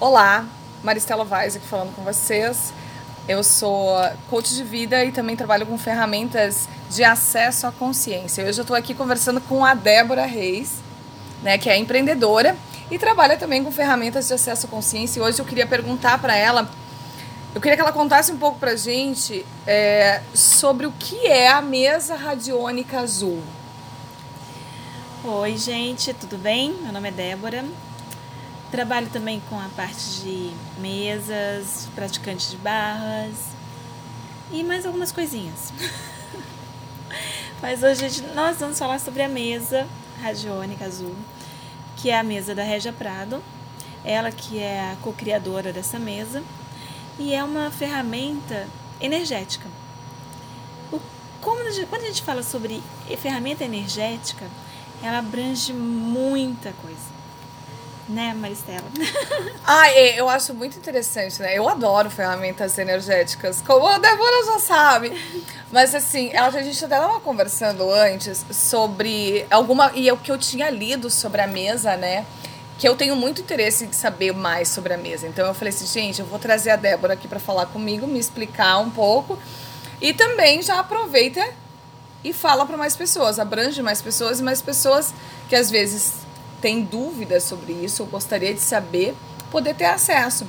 Olá, Maristela Vaz aqui falando com vocês. Eu sou coach de vida e também trabalho com ferramentas de acesso à consciência. Hoje eu estou aqui conversando com a Débora Reis, né, que é empreendedora e trabalha também com ferramentas de acesso à consciência. E hoje eu queria perguntar para ela, eu queria que ela contasse um pouco para gente é, sobre o que é a mesa radiônica azul. Oi, gente, tudo bem? Meu nome é Débora. Trabalho também com a parte de mesas, praticantes de barras e mais algumas coisinhas. Mas hoje nós vamos falar sobre a mesa radiônica azul, que é a mesa da Regia Prado. Ela que é a co-criadora dessa mesa e é uma ferramenta energética. O, como, quando a gente fala sobre ferramenta energética, ela abrange muita coisa né, Maristela? ah, eu acho muito interessante, né? Eu adoro ferramentas energéticas, como a Débora já sabe. Mas assim, a gente até estava conversando antes sobre alguma. E é o que eu tinha lido sobre a mesa, né? Que eu tenho muito interesse em saber mais sobre a mesa. Então eu falei assim, gente, eu vou trazer a Débora aqui para falar comigo, me explicar um pouco. E também já aproveita e fala para mais pessoas, abrange mais pessoas e mais pessoas que às vezes tem dúvidas sobre isso, ou gostaria de saber, poder ter acesso.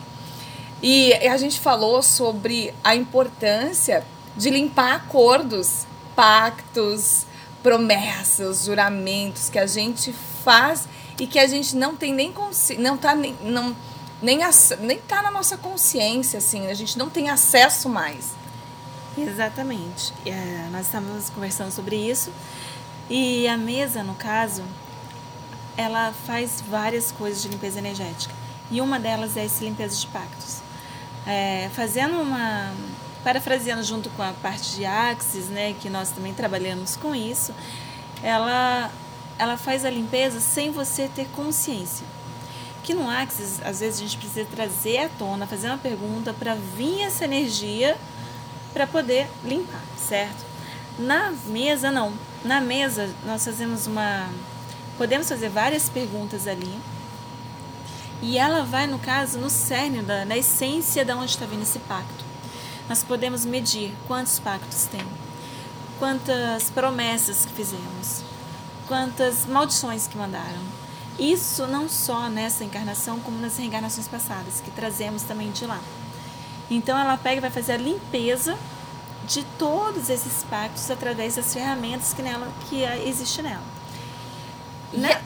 E a gente falou sobre a importância de limpar acordos, pactos, promessas, juramentos que a gente faz e que a gente não tem nem não tá nem não nem nem tá na nossa consciência assim, a gente não tem acesso mais. Exatamente. É, nós estamos conversando sobre isso e a mesa, no caso, ela faz várias coisas de limpeza energética. E uma delas é esse limpeza de pactos. É, fazendo uma. Parafraseando junto com a parte de Axis, né, que nós também trabalhamos com isso, ela, ela faz a limpeza sem você ter consciência. Que no Axis, às vezes a gente precisa trazer à tona, fazer uma pergunta para vir essa energia para poder limpar, certo? Na mesa, não. Na mesa, nós fazemos uma Podemos fazer várias perguntas ali. E ela vai, no caso, no cerne, da, na essência de onde está vindo esse pacto. Nós podemos medir quantos pactos tem, quantas promessas que fizemos, quantas maldições que mandaram. Isso não só nessa encarnação, como nas reencarnações passadas, que trazemos também de lá. Então ela pega e vai fazer a limpeza de todos esses pactos através das ferramentas que, nela, que existe nela. Né?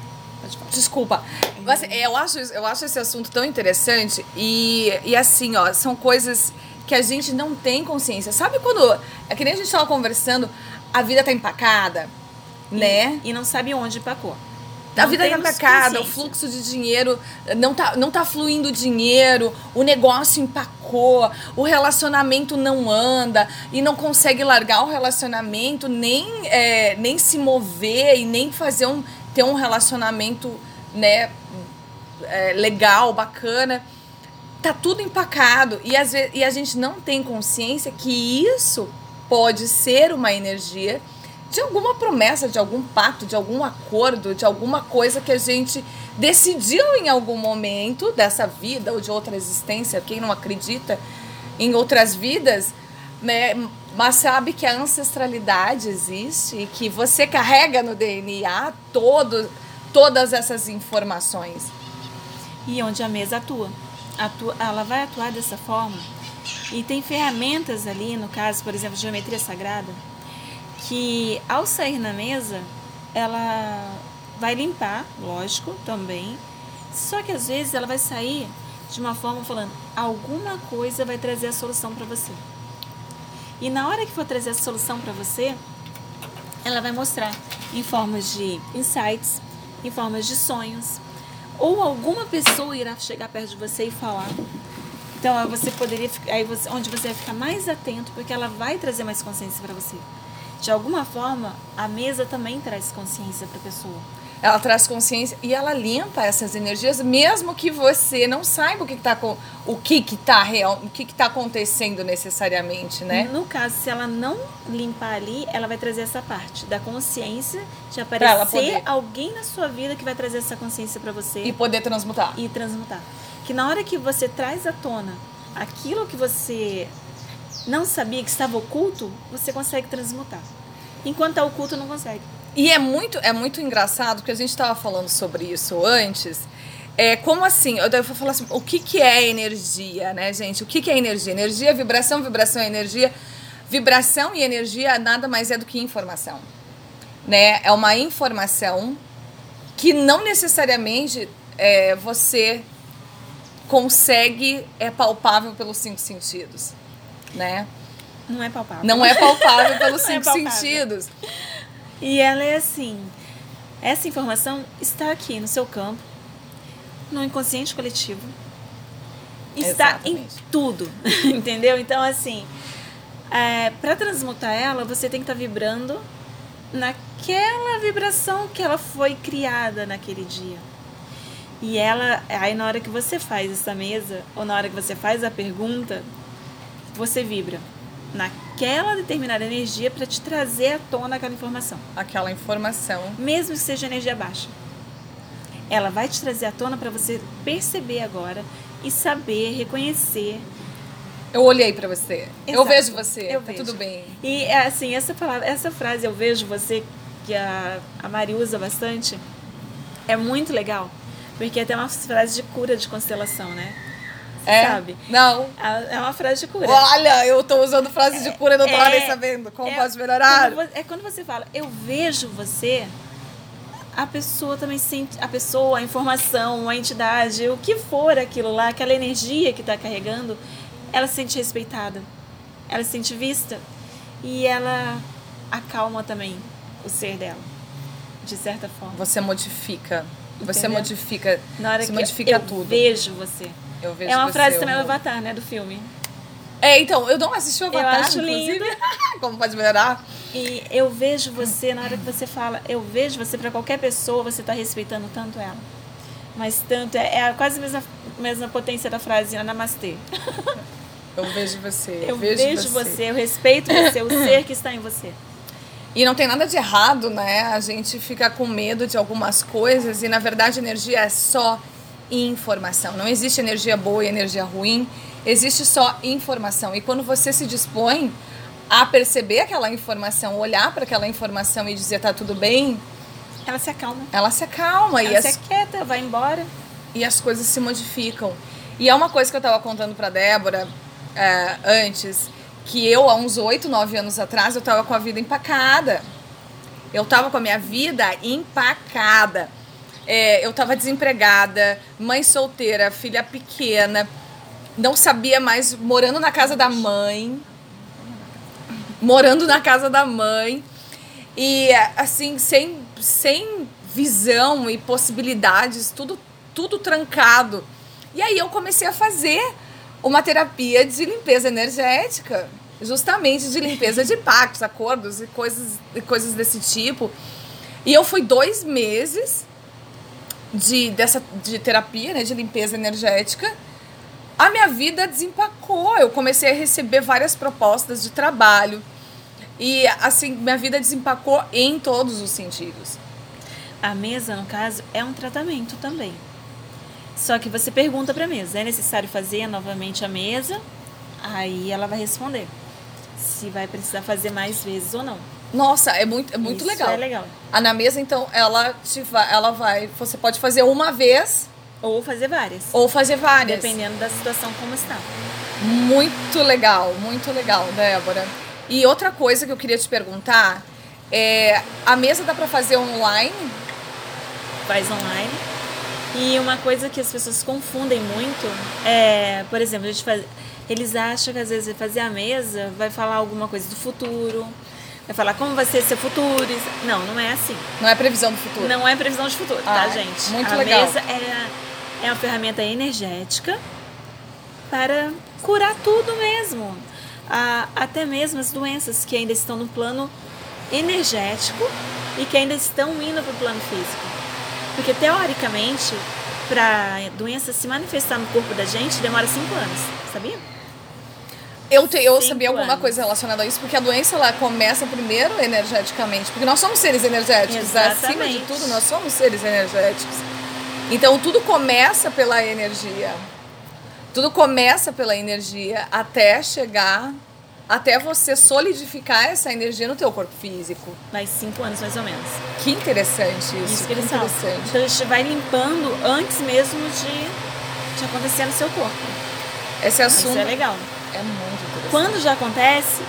Desculpa. Mas, eu, acho, eu acho esse assunto tão interessante e, e assim, ó, são coisas que a gente não tem consciência. Sabe quando. É que nem a gente estava conversando, a vida tá empacada, e, né? E não sabe onde empacou. A vida tá empacada, o fluxo de dinheiro não tá, não tá fluindo dinheiro, o negócio empacou, o relacionamento não anda e não consegue largar o relacionamento, nem, é, nem se mover e nem fazer um ter um relacionamento, né, é, legal, bacana. Tá tudo empacado e, às vezes, e a gente não tem consciência que isso pode ser uma energia de alguma promessa, de algum pacto, de algum acordo, de alguma coisa que a gente decidiu em algum momento dessa vida ou de outra existência. Quem não acredita em outras vidas, né? mas sabe que a ancestralidade existe e que você carrega no DNA todo, todas essas informações. E onde a mesa atua. atua. Ela vai atuar dessa forma. E tem ferramentas ali, no caso, por exemplo, geometria sagrada, que ao sair na mesa, ela vai limpar, lógico, também. Só que às vezes ela vai sair de uma forma falando, alguma coisa vai trazer a solução para você. E na hora que for trazer a solução para você, ela vai mostrar em formas de insights, em formas de sonhos, ou alguma pessoa irá chegar perto de você e falar. Então você poderia aí você, onde você vai ficar mais atento, porque ela vai trazer mais consciência para você. De alguma forma, a mesa também traz consciência para a pessoa ela traz consciência e ela limpa essas energias, mesmo que você não saiba o que está com o que que tá real, o que está acontecendo necessariamente, né? No caso, se ela não limpar ali, ela vai trazer essa parte da consciência de aparecer alguém na sua vida que vai trazer essa consciência para você e poder transmutar. E transmutar. que na hora que você traz à tona aquilo que você não sabia que estava oculto, você consegue transmutar. Enquanto está oculto, não consegue. E é muito, é muito engraçado, porque a gente estava falando sobre isso antes. É, como assim? Eu vou falar assim, o que, que é energia, né, gente? O que, que é energia? Energia, vibração, vibração é energia. Vibração e energia nada mais é do que informação. Né? É uma informação que não necessariamente é, você consegue, é palpável pelos cinco sentidos. Né? Não é palpável. Não é palpável pelos cinco é palpável. sentidos. E ela é assim: essa informação está aqui no seu campo, no inconsciente coletivo. Está Exatamente. em tudo, entendeu? Então, assim, é, para transmutar ela, você tem que estar tá vibrando naquela vibração que ela foi criada naquele dia. E ela, aí na hora que você faz essa mesa, ou na hora que você faz a pergunta, você vibra naquela determinada energia para te trazer à tona aquela informação. Aquela informação. Mesmo que seja energia baixa. Ela vai te trazer à tona para você perceber agora e saber, reconhecer. Eu olhei para você. Exato. Eu vejo você. Eu tá vejo. tudo bem. E assim, essa palavra, essa frase eu vejo você que a, a Mari usa bastante, é muito legal. Porque é até uma frase de cura de constelação, né? É? Sabe? Não. É uma frase de cura. Olha, eu tô usando frase de cura e não tô é, nem sabendo. Como é, posso melhorar? Quando, é quando você fala, eu vejo você, a pessoa também sente, a pessoa, a informação, a entidade, o que for aquilo lá, aquela energia que está carregando, ela se sente respeitada, ela se sente vista e ela acalma também o ser dela, de certa forma. Você modifica, Entendeu? você modifica, Na hora que modifica eu tudo. vejo você. Eu vejo é uma frase também do Avatar, né? Do filme. É, então, eu não assisti o Avatar, eu acho inclusive. Lindo. Como pode melhorar? E eu vejo você, na hora que você fala, eu vejo você para qualquer pessoa, você está respeitando tanto ela. Mas tanto, é, é quase a mesma, mesma potência da frase Namastê. Eu vejo você. Eu, vejo, vejo você. você, eu respeito você, o ser que está em você. E não tem nada de errado, né? A gente fica com medo de algumas coisas e na verdade a energia é só informação. Não existe energia boa e energia ruim, existe só informação. E quando você se dispõe a perceber aquela informação, olhar para aquela informação e dizer tá tudo bem, ela se acalma. Ela se acalma ela e se as... aquieta, vai embora e as coisas se modificam. E é uma coisa que eu estava contando para Débora é, antes, que eu há uns oito, nove anos atrás eu estava com a vida empacada. Eu estava com a minha vida empacada. É, eu estava desempregada, mãe solteira, filha pequena, não sabia mais, morando na casa da mãe. Morando na casa da mãe. E assim, sem, sem visão e possibilidades, tudo, tudo trancado. E aí eu comecei a fazer uma terapia de limpeza energética, justamente de limpeza de pactos, acordos e coisas, e coisas desse tipo. E eu fui dois meses de, dessa, de terapia, né, de limpeza energética, a minha vida desempacou. Eu comecei a receber várias propostas de trabalho. E assim, minha vida desempacou em todos os sentidos. A mesa, no caso, é um tratamento também. Só que você pergunta para a mesa: é necessário fazer novamente a mesa? Aí ela vai responder se vai precisar fazer mais vezes ou não. Nossa, é muito, é muito Isso legal. É legal. A na mesa, então, ela, te vai, ela vai. Você pode fazer uma vez. Ou fazer várias. Ou fazer várias. Dependendo da situação como está. Muito legal, muito legal, Débora. E outra coisa que eu queria te perguntar é: a mesa dá para fazer online? Faz online. E uma coisa que as pessoas confundem muito é, por exemplo, a gente faz, eles acham que às vezes fazer a mesa vai falar alguma coisa do futuro, vai falar como vai ser seu futuro. Não, não é assim. Não é previsão do futuro. Não é previsão de futuro, tá, ah, tá, gente? Muito a legal. mesa é, é uma ferramenta energética para curar tudo mesmo. Ah, até mesmo as doenças que ainda estão no plano energético e que ainda estão indo para o plano físico. Porque teoricamente, para doença se manifestar no corpo da gente, demora cinco anos, sabia? Eu, te, eu sabia alguma anos. coisa relacionada a isso, porque a doença ela começa primeiro energeticamente, porque nós somos seres energéticos, Exatamente. acima de tudo, nós somos seres energéticos. Então tudo começa pela energia. Tudo começa pela energia até chegar até você solidificar essa energia no teu corpo físico. Mais cinco anos, mais ou menos. Que interessante isso. Isso que eles interessante. Então a gente vai limpando antes mesmo de, de acontecer no seu corpo. Esse assunto Isso é legal. é muito. Quando já acontece,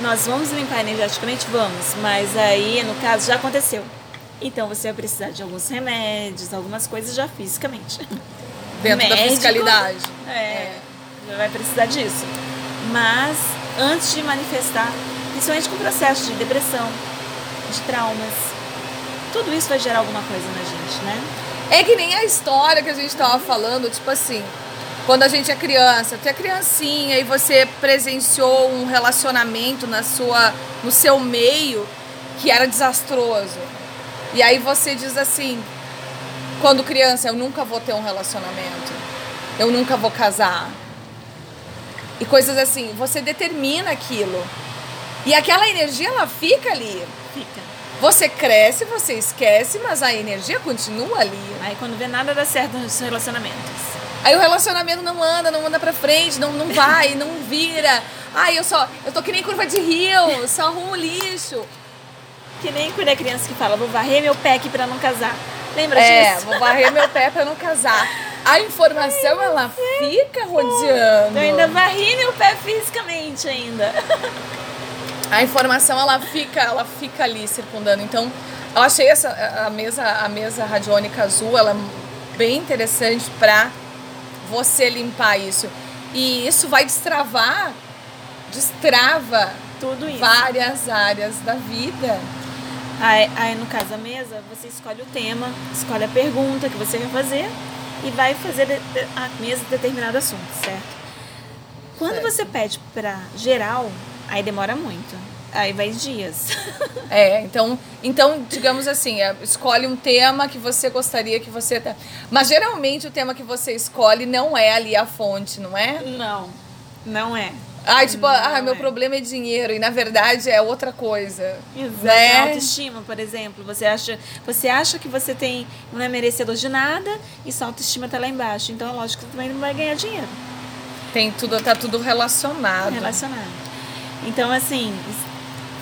nós vamos limpar energeticamente? Vamos. Mas aí, no caso, já aconteceu. Então você vai precisar de alguns remédios, algumas coisas já fisicamente. Dentro da Médico, fiscalidade. É, já vai precisar disso. Mas antes de manifestar, principalmente com o processo de depressão, de traumas, tudo isso vai gerar alguma coisa na gente, né? É que nem a história que a gente tava falando, tipo assim, quando a gente é criança, tu é criancinha e você presenciou um relacionamento na sua, no seu meio que era desastroso. E aí você diz assim, quando criança, eu nunca vou ter um relacionamento. Eu nunca vou casar. E coisas assim, você determina aquilo. E aquela energia ela fica ali. Fica. Você cresce, você esquece, mas a energia continua ali. Aí quando vê nada dá certo nos relacionamentos. Aí o relacionamento não anda, não anda pra frente, não, não vai, não vira. Ai, eu só. Eu tô que nem curva de rio, só arrumo lixo. Que nem quando é criança que fala, vou varrer meu pé aqui pra não casar. Lembra É, disso? vou varrer meu pé pra não casar. A informação, ela fica rodeando. Eu ainda varri meu pé fisicamente ainda. A informação, ela fica, ela fica ali circundando. Então, eu achei essa, a mesa, a mesa radiônica azul, ela é bem interessante pra você limpar isso. E isso vai destravar, destrava Tudo isso. várias áreas da vida. Aí, aí, no caso da mesa, você escolhe o tema, escolhe a pergunta que você vai fazer e vai fazer a mesa de determinado assunto, certo? Quando Certo. você pede pra geral, aí demora muito. Aí vai dias. É, então, então digamos assim, é, escolhe um tema que você gostaria que você. tá- Mas geralmente o tema que você escolhe não é ali a fonte, não é? Não, não é. Ai, tipo, ah, Não meu é. problema é dinheiro, e na verdade é outra coisa. Exato. Né? Autoestima, por exemplo. Você acha, você acha que você tem, não é merecedor de nada e sua autoestima tá lá embaixo. Então é lógico que você também não vai ganhar dinheiro. Tem tudo, tá tudo relacionado. relacionado. Então, assim,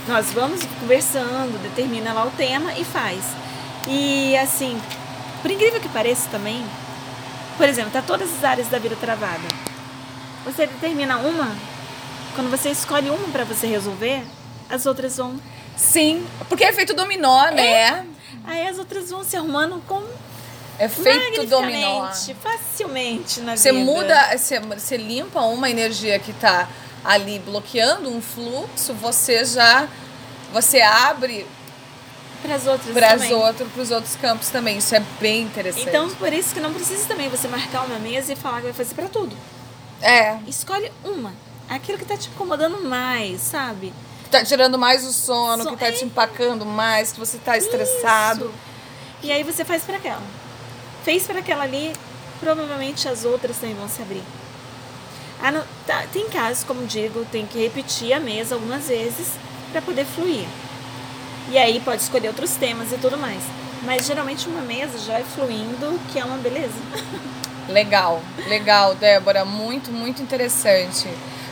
nós vamos conversando, determina lá o tema e faz. E, assim, por incrível que pareça também, por exemplo, tá todas as áreas da vida travada. Você determina uma, quando você escolhe uma para você resolver, as outras vão. Sim, porque é feito dominó, né? Aí as outras vão se arrumando com É feito dominó. facilmente na Você vida. muda, você, você limpa uma energia que tá ali bloqueando um fluxo, você já você abre para as outras para os outros campos também. Isso é bem interessante. Então, por isso que não precisa também você marcar uma mesa e falar que vai fazer para tudo. é, Escolhe uma. Aquilo que tá te incomodando mais, sabe? tá tirando mais o sono, So- que tá é. te empacando mais, que você tá estressado. Isso. E aí você faz para aquela. Fez para aquela ali, provavelmente as outras também vão se abrir. Ah, não- tá, tem casos, como digo, tem que repetir a mesa algumas vezes para poder fluir. E aí pode escolher outros temas e tudo mais. Mas geralmente uma mesa já é fluindo, que é uma beleza. Legal, legal, Débora, muito, muito interessante.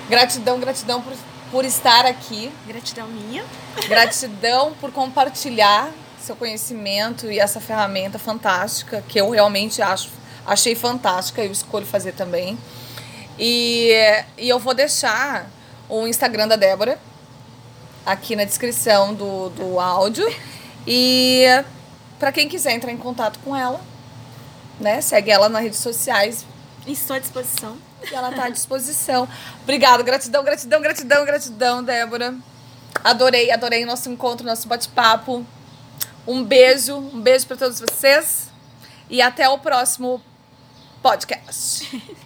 Gratidão, gratidão por, por estar aqui. Gratidão minha. Gratidão por compartilhar seu conhecimento e essa ferramenta fantástica que eu realmente acho achei fantástica e eu escolho fazer também. E, e eu vou deixar o Instagram da Débora aqui na descrição do, do áudio. E para quem quiser entrar em contato com ela, né? Segue ela nas redes sociais Estou à disposição. e ela tá à disposição. Obrigada, gratidão, gratidão, gratidão, gratidão, Débora. Adorei, adorei o nosso encontro, nosso bate-papo. Um beijo, um beijo para todos vocês e até o próximo podcast.